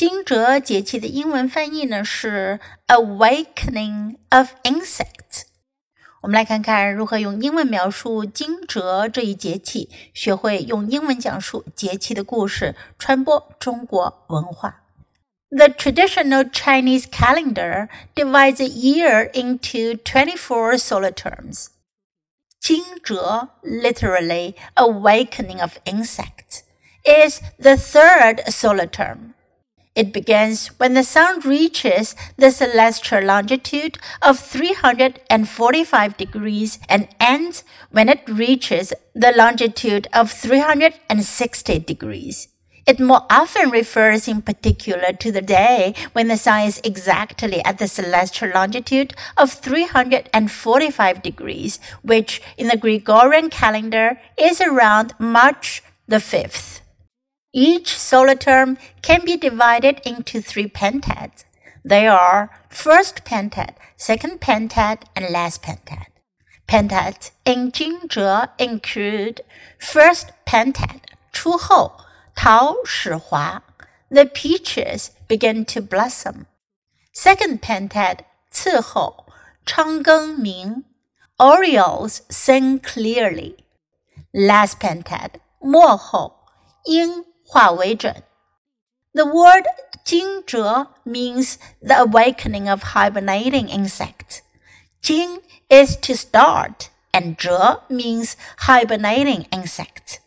惊蛰节气的英文翻译呢是 Awakening of Insects。我们来看看如何用英文描述惊蛰这一节气，学会用英文讲述节气的故事，传播中国文化。The traditional Chinese calendar divides a year into 24 solar terms. 惊蛰, literally awakening of insects, is the third solar term. It begins when the sun reaches the celestial longitude of 345 degrees and ends when it reaches the longitude of 360 degrees. It more often refers in particular to the day when the sun is exactly at the celestial longitude of 345 degrees, which in the Gregorian calendar is around March the 5th. Each solar term can be divided into three pentads. They are first pentad, second pentad, and last pentad. Pentads in Jingzhe include first pentad, Chu Tao Shihua. The peaches begin to blossom. Second pentad, Ci Hou, Ming. Orioles sing clearly. Last pentad, Mo Ying 化为准. The word 惊蛰 means the awakening of hibernating insects. 惊 is to start, and 蛰 means hibernating insects.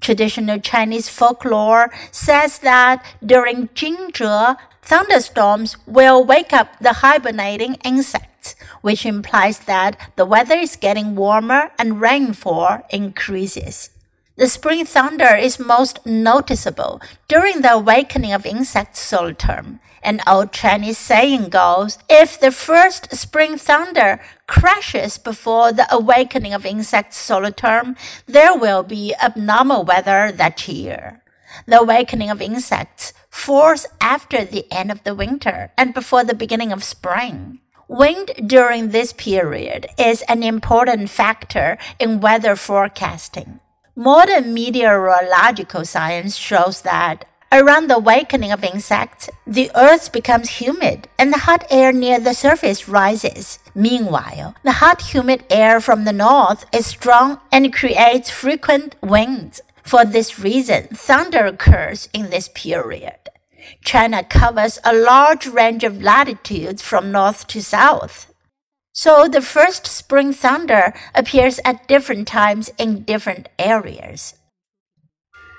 Traditional Chinese folklore says that during 惊蛰, thunderstorms will wake up the hibernating insects, which implies that the weather is getting warmer and rainfall increases. The spring thunder is most noticeable during the awakening of insect solar term. An old Chinese saying goes, if the first spring thunder crashes before the awakening of insect solar term, there will be abnormal weather that year. The awakening of insects falls after the end of the winter and before the beginning of spring. Wind during this period is an important factor in weather forecasting. Modern meteorological science shows that around the awakening of insects, the earth becomes humid and the hot air near the surface rises. Meanwhile, the hot, humid air from the north is strong and creates frequent winds. For this reason, thunder occurs in this period. China covers a large range of latitudes from north to south. So the first spring thunder appears at different times in different areas.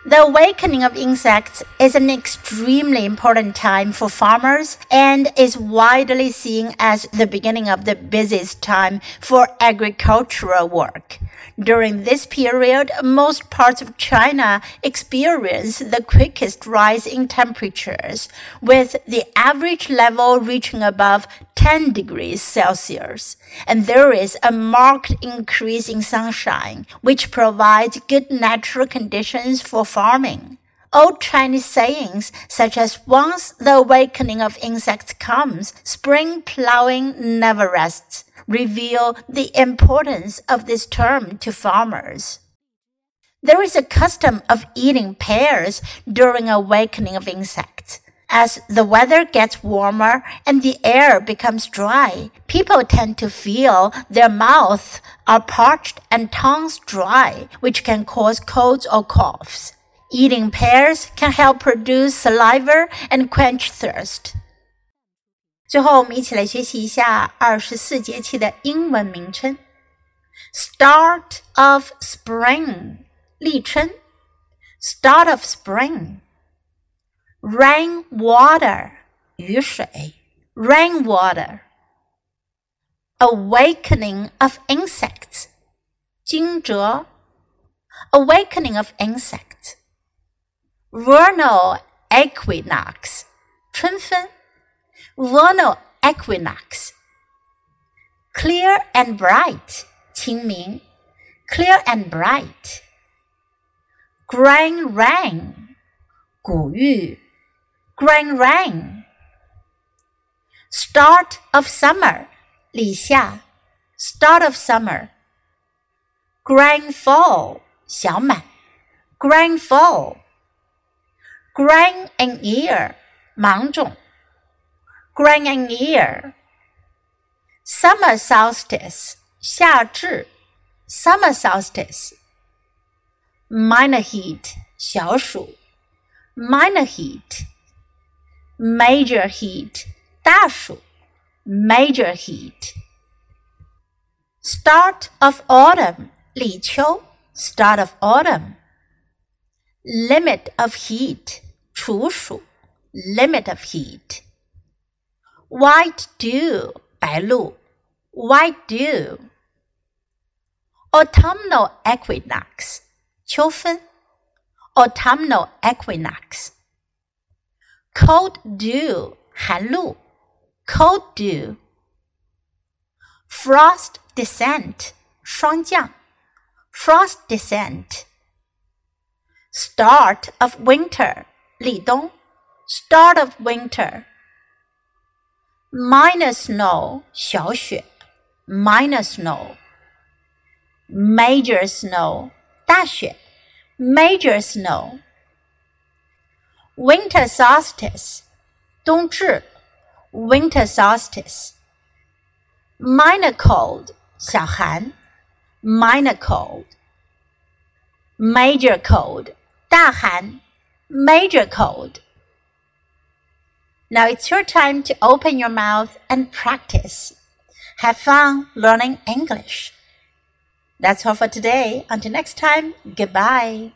The awakening of insects is an extremely important time for farmers and is widely seen as the beginning of the busiest time for agricultural work. During this period, most parts of China experience the quickest rise in temperatures, with the average level reaching above 10 degrees Celsius. And there is a marked increase in sunshine, which provides good natural conditions for farming. Old Chinese sayings, such as once the awakening of insects comes, spring plowing never rests, reveal the importance of this term to farmers. There is a custom of eating pears during awakening of insects. As the weather gets warmer and the air becomes dry, people tend to feel their mouths are parched and tongues dry, which can cause colds or coughs. Eating pears can help produce saliva and quench thirst. 最后，我们一起来学习一下二十四节气的英文名称。Start of spring，立春。Start of spring。Rain water，雨水。Rain water。Awakening of insects，惊蛰。Awakening of insects。Vernal equinox。 春分 vernal equinox. Clear and bright, 清明. Clear and bright. Grain rain, 谷雨. Grain rain. Start of summer, 立夏. Start of summer. Grand fall, 小满. Grand fall. Grand and ear, 芒种。，grain and ear。Summer solstice，夏至，summer solstice。Minor heat，小暑，minor heat。Major heat，大暑，major heat。Start of autumn，立秋，start of autumn。Limit of heat，处暑，limit of heat。 White dew，白露，white dew。Autumnal equinox，秋分，autumnal equinox。Cold dew，寒露，cold dew。Frost descent，霜降，frost descent。Start of winter，立冬，start of winter。 minor snow 小雪，minor snow。major snow 大雪，major snow。winter solstice 冬至，winter solstice。minor cold 小寒，minor cold。major cold 大寒，major cold。Now it's your time to open your mouth and practice. Have fun learning English. That's all for today. Until next time, goodbye.